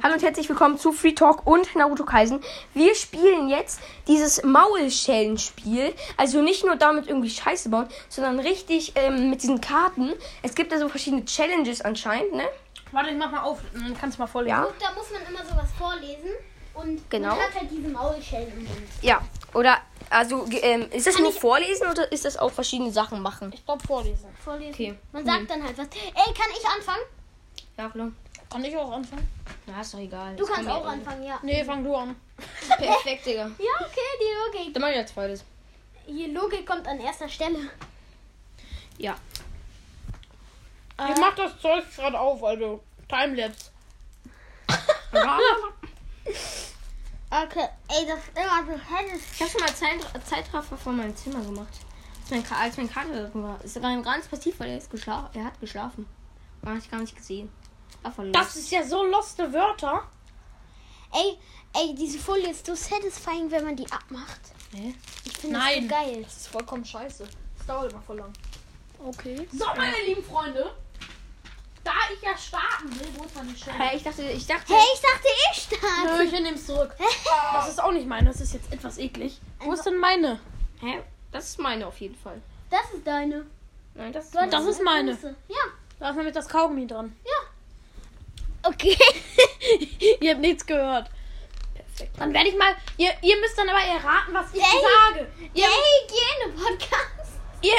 Hallo und herzlich willkommen zu Free Talk und Naruto Kaisen. Wir spielen jetzt dieses Maulschellenspiel. Also nicht nur damit irgendwie Scheiße bauen, sondern richtig ähm, mit diesen Karten. Es gibt da so verschiedene Challenges anscheinend, ne? Warte, ich mach mal auf. Dann kannst du mal vorlesen. Ja. Gut, da muss man immer sowas vorlesen. Und Genau. man hat halt diese Maulschellen im Mund. Ja. Oder, also, ähm, ist das Kann nur vorlesen oder ist das auch verschiedene Sachen machen? Ich glaube vorlesen. Vorlesen. Okay. Man sagt dann halt was. Ey, kann ich anfangen? Ja, klar. Kann ich auch anfangen? Na, ist doch egal. Du Das kannst kann auch anfangen, ja. Nee, fang du an. Perfekt, Digga. Ja, okay, die Logik. Dann mach ich als zweites. Die Logik kommt an erster Stelle. Ja. Ich mach das Zeug gerade auf, also Timelapse. Okay, ey, das ist immer so helles. Ich habe schon mal Zeit, Zeitraffer von meinem Zimmer gemacht. Als mein, Ka- als mein Kater drin war. Ist sogar ganz passiv, weil er, ist geschla er hat geschlafen. War ich gar nicht gesehen. War voll Das ist ja so loste Wörter. Ey, ey, diese Folie ist so satisfying, wenn man die abmacht. Hä? Ich finde das Nein. so geil. Das ist vollkommen scheiße. Das dauert immer voll lang. Okay. So, meine lieben Freunde. Da ich ja starten will, wo ist meine Stelle? Hä, ich dachte, ich dachte. Hey, ich dachte, ich Nö, starte. ich nehme es zurück. Das ist auch nicht meine. Das ist jetzt etwas eklig. Wo ist denn meine? Hä? Das ist meine auf jeden Fall. Das ist deine. Nein, das ist Das meine. ist meine. große. Ja, Da ist nämlich das Kaugummi dran. ja. Okay. ihr habt nichts gehört. Perfekt. Dann werde ich mal. Ihr, ihr müsst dann aber erraten, was ich Ey. sage. Der Hygiene-Podcast. Ihr.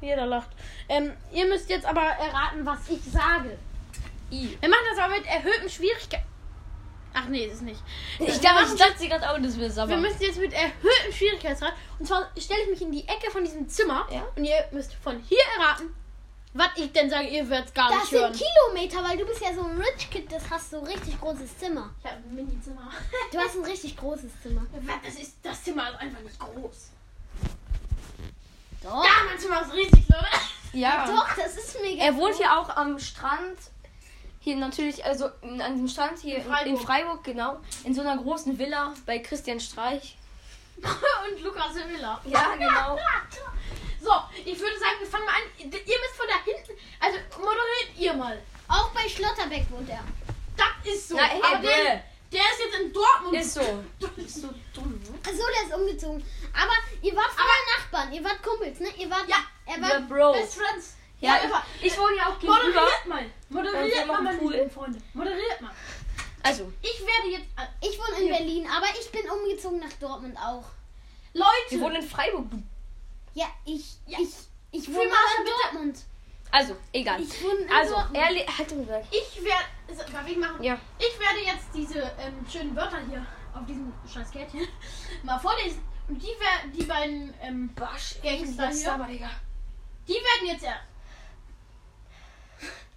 Jeder lacht. Ähm, ihr müsst jetzt aber erraten, was ich sage. I. Wir machen das aber mit erhöhten Schwierigkeiten. Ach nee, ist es nicht. Ich dachte, ich dachte gerade auch, das wäre sauber. Wir müssen jetzt mit erhöhtem Schwierigkeitsgrad. Und zwar stelle ich mich in die Ecke von diesem Zimmer. Ja. Und ihr müsst von hier erraten, was ich denn sage. Ihr werdet gar Das nicht sind hören. Kilometer, weil du bist ja so ein Rich Kid, das hast so ein richtig großes Zimmer. Ich habe ein Mini-Zimmer. Du hast ein richtig großes Zimmer. das, ist, das Zimmer ist einfach nicht groß. Doch. Ja, mein Zimmer ist riesig, Leute. ja. Doch, das ist mega. Er wohnt hier auch am Strand. Hier natürlich, also in- an dem Strand hier in Freiburg. in. Freiburg, genau. In so einer großen Villa bei Christian Streich. Und Lukas Villa. Ja, genau. So, ich würde sagen, wir fangen mal an. Ihr müsst von da hinten. Also moderiert ihr mal. Auch Schlotterbeck wohnt er. Das ist so. Na, hey, Aber der, der ist jetzt in Dortmund. Ist so. Du bist so dumm. ne? Achso, der ist umgezogen. Aber ihr wart vorher Nachbarn, ihr wart Kumpels, ne? Ihr wart. Ja, er Wir war. Bros. Best Friends. Ja, aber ich, ich wohne ja auch gegenüber. moderiert mal. Moderiert wir mal, meine lieben Freunde. Moderiert mal. Also, Ich werde jetzt. äh, Ich wohne in Berlin, aber ich bin umgezogen nach Dortmund auch. wir Leute. wohnen in Freiburg. Ja, ich. Ja. Ich. Ich wohne in bitte. Also, egal. Ich in Also, er le- halt den Berg. Ich werde. Darf ich machen? Ja. Ich werde jetzt diese ähm, schönen Wörter hier auf diesem scheiß Kärtchen mal vorlesen. Und die, wer- die beiden ähm, Gangster hier, Digga. die werden jetzt er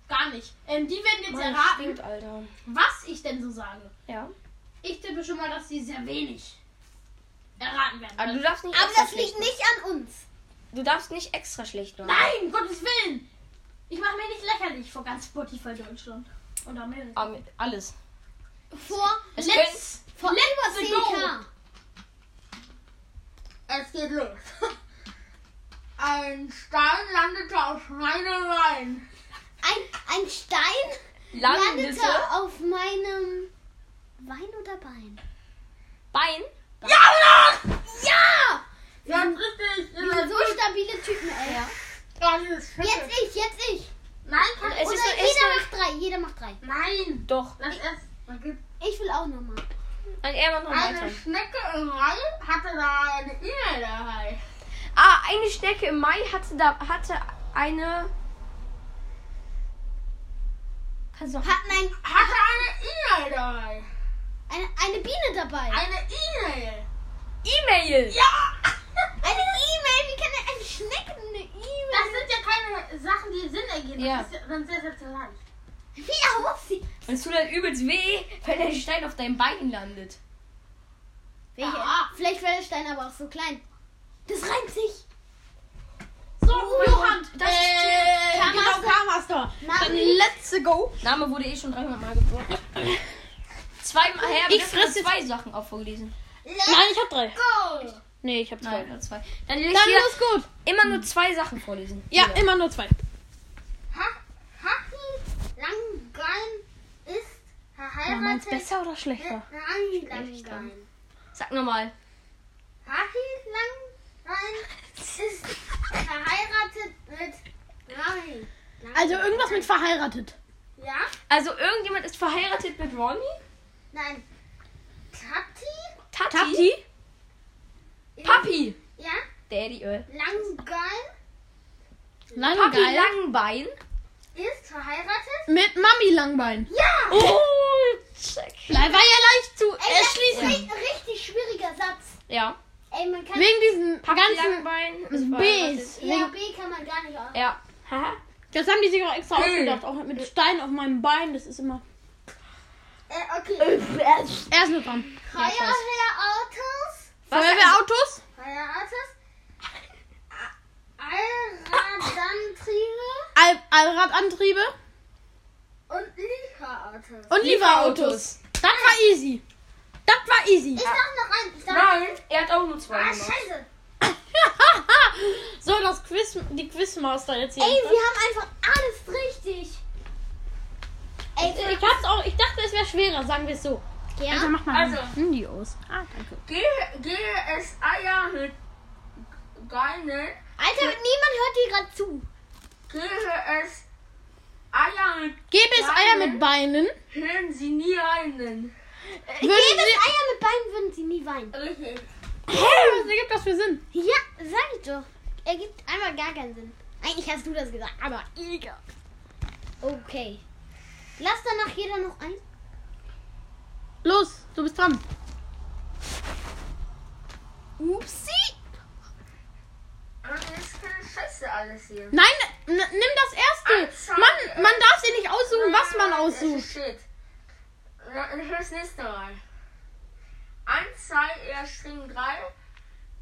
Gar nicht. Ähm, die werden jetzt Mann, erraten, stinkt, Alter. was ich denn so sage. Ja. Ich tippe schon mal, dass sie sehr wenig erraten werden. Aber du darfst nicht aber extra das liegt nicht an uns. Du darfst nicht extra schlecht machen. Nein, Gottes Willen! Ich mache mir nicht lächerlich vor ganz Spotify Deutschland. Und Amerika. Aber alles. Vor. Es Let's, Vor let's über 10k. Es geht los. Ein Stein landete auf meine Reihen. Ein, ein Stein Landete. landete auf meinem Wein oder Bein. Bein. Ja, Mann! Ja! Ja, richtig. Wir sind so stabile Typen, ey. Ja. Das ist Jetzt ich, jetzt ich. Nein, kann Es Oder ist, jeder es ist macht drei, jeder macht drei. Nein. doch. Lass erst. man gibt- Ich will auch nochmal. Er macht noch Eine weiter. Schnecke im Mai hatte da eine E-Mail dabei. Ah, eine Schnecke im Mai hatte da hatte eine. Kannst du noch. Hatten ein, Hatte eine E-Mail dabei. eine, eine Biene dabei. Eine E-Mail. E-Mail. Ja! Eine E-Mail, wie kann eine Schnecke eine Das E-Mail? sind ja keine Sachen, die Sinn ergeben. Ja. Das ist dann sehr, sehr, sehr leicht. Wie aussieht? Und es tut halt übelst weh, wenn der Stein auf deinem Bein landet. Welche? Ja. Vielleicht wäre der Stein aber auch so klein. Das reimt sich. So, Oh, Johann. das äh, Karmaster. genau, Karmaster. Name Dann let's go. Name wurde eh schon 300 Mal geboren. Zweimal her, Ich fresse- zwei Sachen auch vorgelesen. Nein, ich hab drei. Go! Nee, ich hab zwei. Nein, zwei. Dann Dann ist gut. immer nur zwei Sachen vorlesen. Ja, Hier. immer nur zwei. Ha Haki lang meinst besser oder schlechter? Rani Langbein. Sag nochmal. Rani Langbein ist verheiratet mit Rani. Also irgendwas mit verheiratet. Ja? Also irgendjemand ist verheiratet mit Ronny? Nein. Tati? Tati? Tati? Papi. Ja? Daddy, äh. Langbein Lang Papi. Langbein. ist verheiratet? Mit Mami Langbein. Ja! Oh, check. War ja leicht zu Ey, das ist erschließen. ein richtig schwieriger Satz. Ja. Ey, man kann. Wegen diesen ganzen. Langbein ist Bs. Ja, B kann man gar nicht aus. Ja. Haha. Das haben die sich auch extra ausgedacht. Auch mit Stein auf meinem Bein. Das ist immer. Äh, okay. Er ist nur dran. Feuerwehrautos. Feuerwehrautos? Feuerwehrautos. Allradantriebe Al Allradantriebe und Lieferautos. und Lieferautos. Das war easy. Das war easy. Ich darf noch ein. Ich Nein, er hat auch nur zwei Ah, gemacht. scheiße. so, das Quiz, die Quizmaster jetzt hier. Ey, wir haben einfach alles richtig. Ey, ich, hab's auch, ich dachte, es wäre schwerer, sagen wir es so. ja. Also mach mal Also. Handy aus. Ah, danke. Gehe, gehe es Eier mit Geinen. Alter, niemand hört dir gerade zu. Gehe es Eier mit Gäbe es Eier mit Beinen, Hören Sie nie einen. würden Gäbe es. Eier mit Beinen, würden sie nie weinen. Richtig. Hä, was ergibt das für Sinn? Ja, sag ich doch. Ergibt einmal gar keinen Sinn. Eigentlich hast du das gesagt, aber egal. Okay. Lass danach jeder noch ein. Los, du bist dran. Upsi. Scheiße alles hier. Nein, nimm das erste. Man, man darf sich nicht aussuchen, was man aussucht. Shit. Das nächste Mal. 1, 2, er String 3.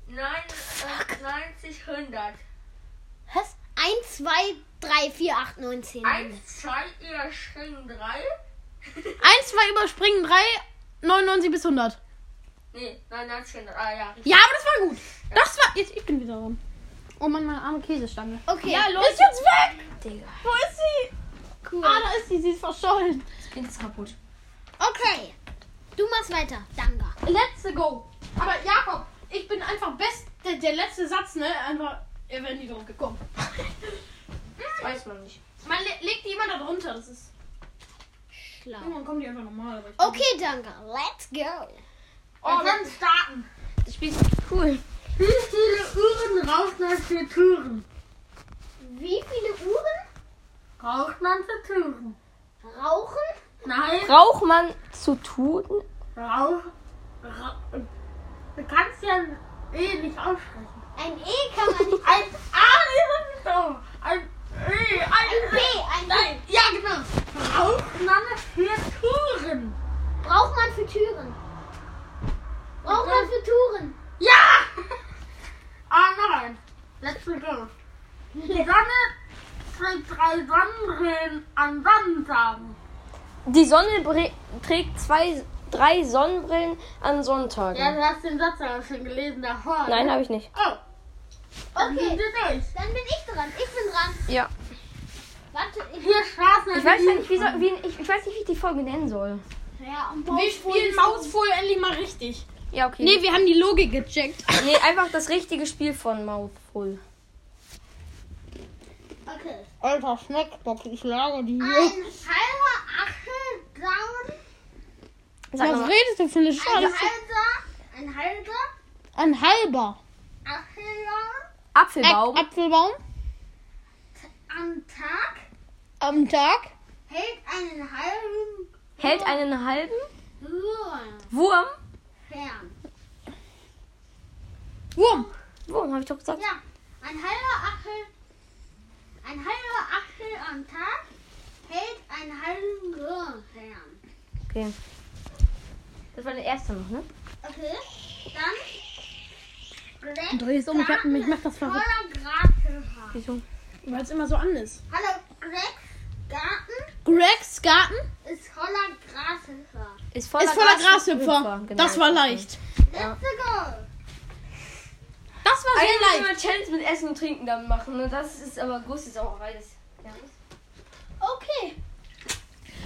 Nein, äh, 90, 100. Was? 1, 2, 3, 4, 8, 9, 10. 1, 2, er String 3. 1, 2 überspringen 3, 99 bis 100. Nee, 99, 100. Ah ja. richtig. Ja, aber das war gut. Das war... Jetzt, ich bin wieder dran. Oh Mann, meine arme Käsestange. Okay. Ja, los. Ist jetzt weg! Digga. Wo ist sie? cool. Ah, da ist sie. Sie ist verschollen. Das Kind ist kaputt. Okay. Du machst weiter. Danke. Let's go. Aber Jakob, ich bin einfach best. Der, der letzte Satz, ne? Einfach. Er wäre nie drauf gekommen. Das weiß man nicht. Man le legt die immer da drunter. Das ist. Schlau. Irgendwann kommen die einfach normal. Okay, danke. Let's go. Oh, Wir können starten. das Spiel ist cool. Wie viele Uhren raucht man für Türen? Wie viele Uhren Raucht man für Türen? rauchen? Nein, Braucht man zu tun? Rauch. Ra du kannst ja eh nicht aussprechen. Ein E kann man nicht. Ein A ist es so. Ein E. Ein, Ein B, ein B. Nein, ja genau. Raucht man für Touren? Braucht man für Türen? Braucht man für Touren? Ja! Ah nein. Let's go. Die Sonne trägt drei Sonnenbrillen an Sonnentagen. Die Sonne trägt zwei, drei Sonnenbrillen an Sonntagen. Ja, du hast den Satz aber schon gelesen davor. Nein, ne? habe ich nicht. Oh. Dann Okay. Dann bin ich dran. Ich bin dran. Ja. Warte, ich. Vier Straßen. Ich weiß ja nicht, wie, soll, wie ich, ich weiß nicht, wie ich die Folge nennen soll. Ja, und Wir spielen Mausfohl endlich mal richtig. Ja, okay. Nee, wir haben die Logik gecheckt. Nee, einfach das richtige Spiel von Mouthful. Okay. Alter, Snackbox, ich lage die Ein halber Achtel down. Sag Was mal. redest du für eine Ein Scheiße? halber. Ein halber Ein halber down. Apfelbaum. Äp- Apfelbaum Am Tag am Tag. hält einen halben hält einen halben Wurm Wurm. fern. Wurm. Wurm, habe ich doch gesagt. Ja, ein halber Achtel. Ein halber Achtel am Tag hält einen halben fern. Okay. Das war der erste noch, ne? Okay, dann. Greg Dreh es um, ich, hab, ich mach das verrückt. voller Grashüpfer. Wieso? Weil es immer so an ist. Hallo, Gregs Garten Gregs Garten ist voller Grashüpfer. Ist voller, ist voller Grashüpfer. Grashüpfer. Genau, Das war ich leicht. Let's go. Das war sehr müssen leicht. wir Challenge mit Essen und Trinken dann machen. Ne? Das ist aber große Sauerei. Das, ja. Okay.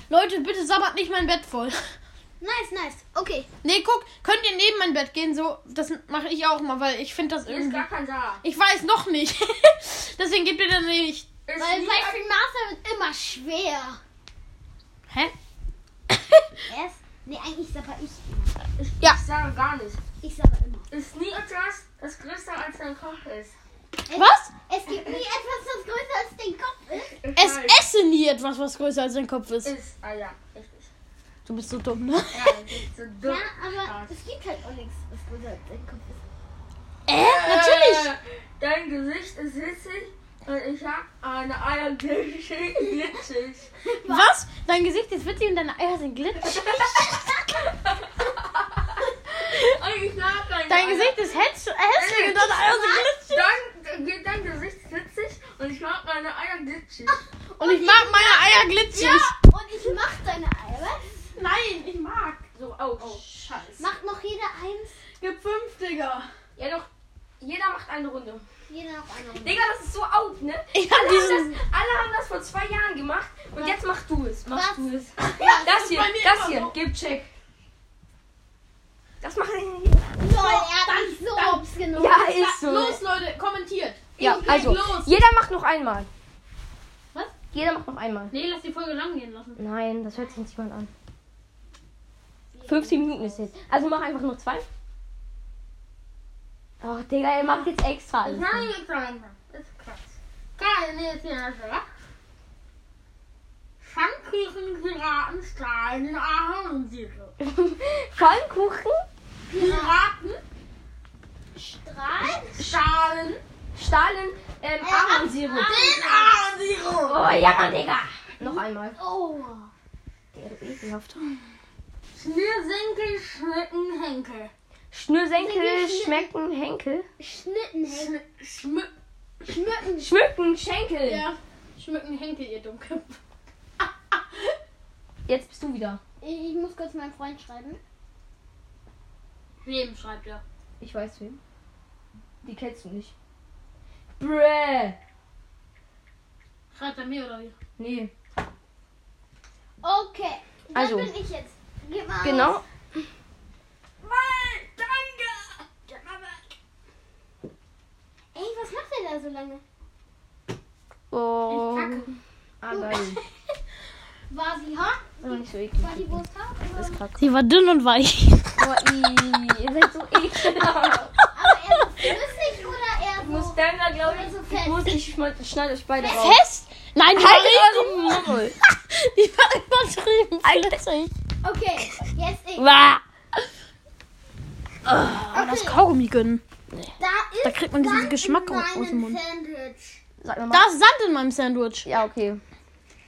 Leute, bitte sabbert nicht mein Bett voll. Nice, nice. Okay. Nee, guck, könnt ihr neben mein Bett gehen? So, das mache ich auch mal, weil ich finde das Hier ist irgendwie. gar kein da. Ich weiß noch nicht. Deswegen gebt ihr dann nicht. Ist Weil bei Free Master wird immer schwer. Hä? Erst. Nee, eigentlich sage ich. ich, Ja. ich sage gar nicht. Ich sage immer. Ist nie etwas, das größer als dein Kopf ist. Es, Was? Es gibt nie etwas, das größer als den Kopf ist. Es weiß. esse nie etwas, was größer als dein Kopf ist. ist. Ah ja, richtig. Du bist so dumm, ne? Ja, das ist so dumm. Ja, aber es gibt halt auch nichts, was größer als dein Kopf ist. Äh, natürlich. Äh, Dein Gesicht ist witzig und ich hab eine Eierglitschig. glitschig. Was? Dein Gesicht ist witzig und deine Eier sind glitschig. Und ich hab keine Dein Eier. Gesicht ist häss- hässlich und deine Eier sind glitschig. Dann geht dein Gesicht witzig und ich mag meine Eier glitschig. Und ich mag meine Eier glitschig. Und ich mach deine Eier. Was? Nein, ich mag. So, au. Oh, scheiße. Macht noch jeder eins? Gib fünf, Digga. Ja doch, jeder macht eine Runde. Jeder noch eine. Runde. Digga, das ist so out, ne? Ich hab Alle haben, das, alle haben das vor zwei Jahren gemacht und jetzt mach du es. Mach Was? du es. Ja, Das hier, bei mir das hier, so. gib Check. Das macht Lol, er hat mich so dann- genommen. Ja, ist so. Los, Leute, kommentiert. Ja, also, los. jeder macht noch einmal. Was? Jeder macht noch einmal. Nee, lass die Folge lang gehen lassen. Nein, das hört sich nicht jemand an. 15 Minuten ist jetzt. Also mach einfach nur zwei. Oh, Digga, er macht jetzt extra alles. jetzt rein. Das ist krass. Geil, nee, jetzt hier das, Pfannkuchen, Piraten, Strahlen, Ahornsirup. Pfannkuchen, Piraten, Strahl. Schalen, Stahlen, ähm, Ahornsirup. den Ahornsirup. Oh ja, Mann, Digga. Noch einmal. Oh. Der du ekelhaft. Schnürsenkel, Schmücken, Henkel. Schnürsenkel schmecken Henkel. Schnittenhänge. Schmü Schmücken. Schmücken Schenkel. ja, schmücken Henkel, ihr Dummköpfe. Jetzt bist du wieder. Ich, ich muss kurz meinen Freund schreiben. Wem schreibt er? Ich weiß wem. Die kennst du nicht. Bräh. Schreibt er mir oder wie? Nee. Okay. Dann Also. bin ich jetzt. Gib mal Genau. aus. Ey, was macht der da so lange? Oh. Kacke. Ah, geil. War sie hart? Nicht so eklig. War die Wurst hart? Oder? ist kacke. Sie war dünn und weich. I, ihr seid so ekelhaft. Aber eher so flüssig oder da, glaube ich, so ich fest. muss, ich schneid- schneid euch beide raus. Fest? Nein, die war Halt richtig. eure Maul. Die war übertrieben flüssig. Okay, jetzt ich. Bah. Okay. Das Kaugummi gönnen. Da Da kriegt man diesen Geschmack in aus dem Mund. Sandwich. Sag mal. Da ist Sand in meinem Sandwich. Ja, okay.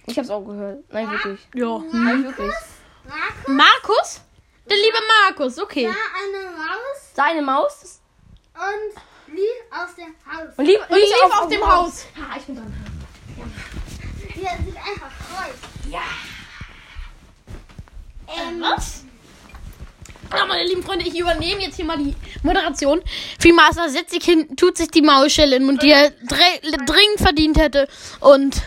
Ich hab's auch gehört. Nein, wirklich. Ja. Nein, wirklich. Markus, Markus? Der liebe Markus, okay. da eine Maus Seine Maus und lief aus dem Haus. und lief, Und lief auf, dem Haus. Ha, ich bin dran. Die sich einfach freut. Ja. Ähm, Was? Ja, meine lieben Freunde, ich übernehme jetzt hier mal die Moderation. Freemaster setzt sich hin, tut sich die Maulschelle in den Mund, die er dringend verdient hätte. Und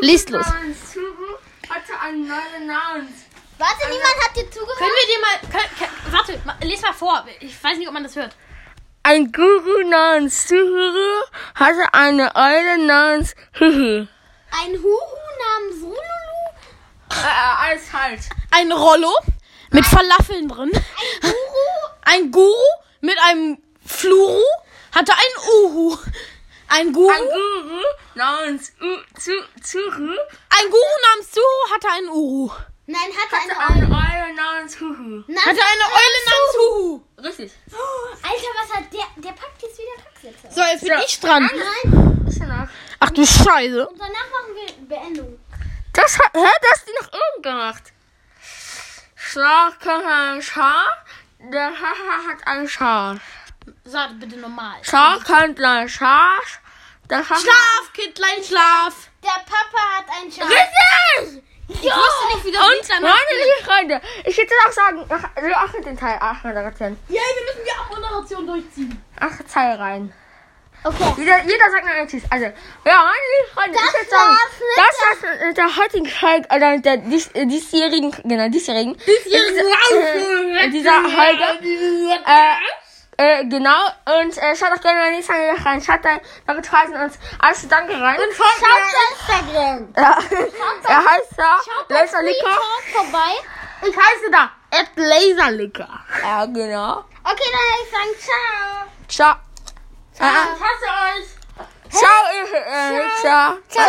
Liest los. namens Guru hatte einen neuen Namen. warte, niemand hat dir zugehört? können wir dir mal. Können, können, warte, ma- les mal vor. Ich weiß nicht, ob man das hört. Ein Guru namens Guru hatte eine Eule namens Hihi. Ein Huhu namens Rululu? Äh, alles halt. Ein Rollo mit Falafeln drin. Guru? Ein Guru mit einem Fluru hatte ein Uhu. Ein Guru, Ein Guru namens U- Zu- Zuru ein Guru namens Suhu hatte ein Uhu. Nein, hatte hatte eine eine Eule. Eule namens Huhu. Nein, Hatte eine Eule namens Uhu. Richtig. Alter, was hat der? Der packt jetzt wieder Taxi. So, jetzt bin Ja. ich dran. Nein, nach. Ach du Scheiße. und danach machen wir Beendung. Das hat, hä, das hast du nach oben gemacht. Schlag kann ein Schaf, der Haha hat ein Schaf. Sag bitte normal. Schaf kann ein Schaf, der Haha... Schlaf, Kindlein, schlaf. Der Papa hat ein Schaf. Richtig! Ich wusste nicht, wie das Lied Und danach meine Freunde, ich hätte auch sagen, ach, also ach, den Teil, ach, Moderation. Ja, wir müssen die Abmoderation durchziehen. Ach, Teil rein. Okay. Jeder, jeder sagt eine Tschüss. Also, ja, meine lieben Freunde, ich würde sagen, das war's mit der heutigen Folge, oder mit der dies, äh, diesjährigen, genau, diesjährigen. Diesjährigen äh, dieser Folge. Äh, äh, genau. Und äh, schaut doch gerne in nächste Folge rein. Schaut da, da betreuen uns alles Danke rein. Und Schaut bei Instagram. ja, er heißt da Schaut bei Laserlicker. Vorbei. Ich heiße da Ed Laserlicker. Ja, genau. Okay, dann würde ich sagen, ciao. Ciao. Ich hasse euch. Ciao, ihr, äh, ciao. Ciao.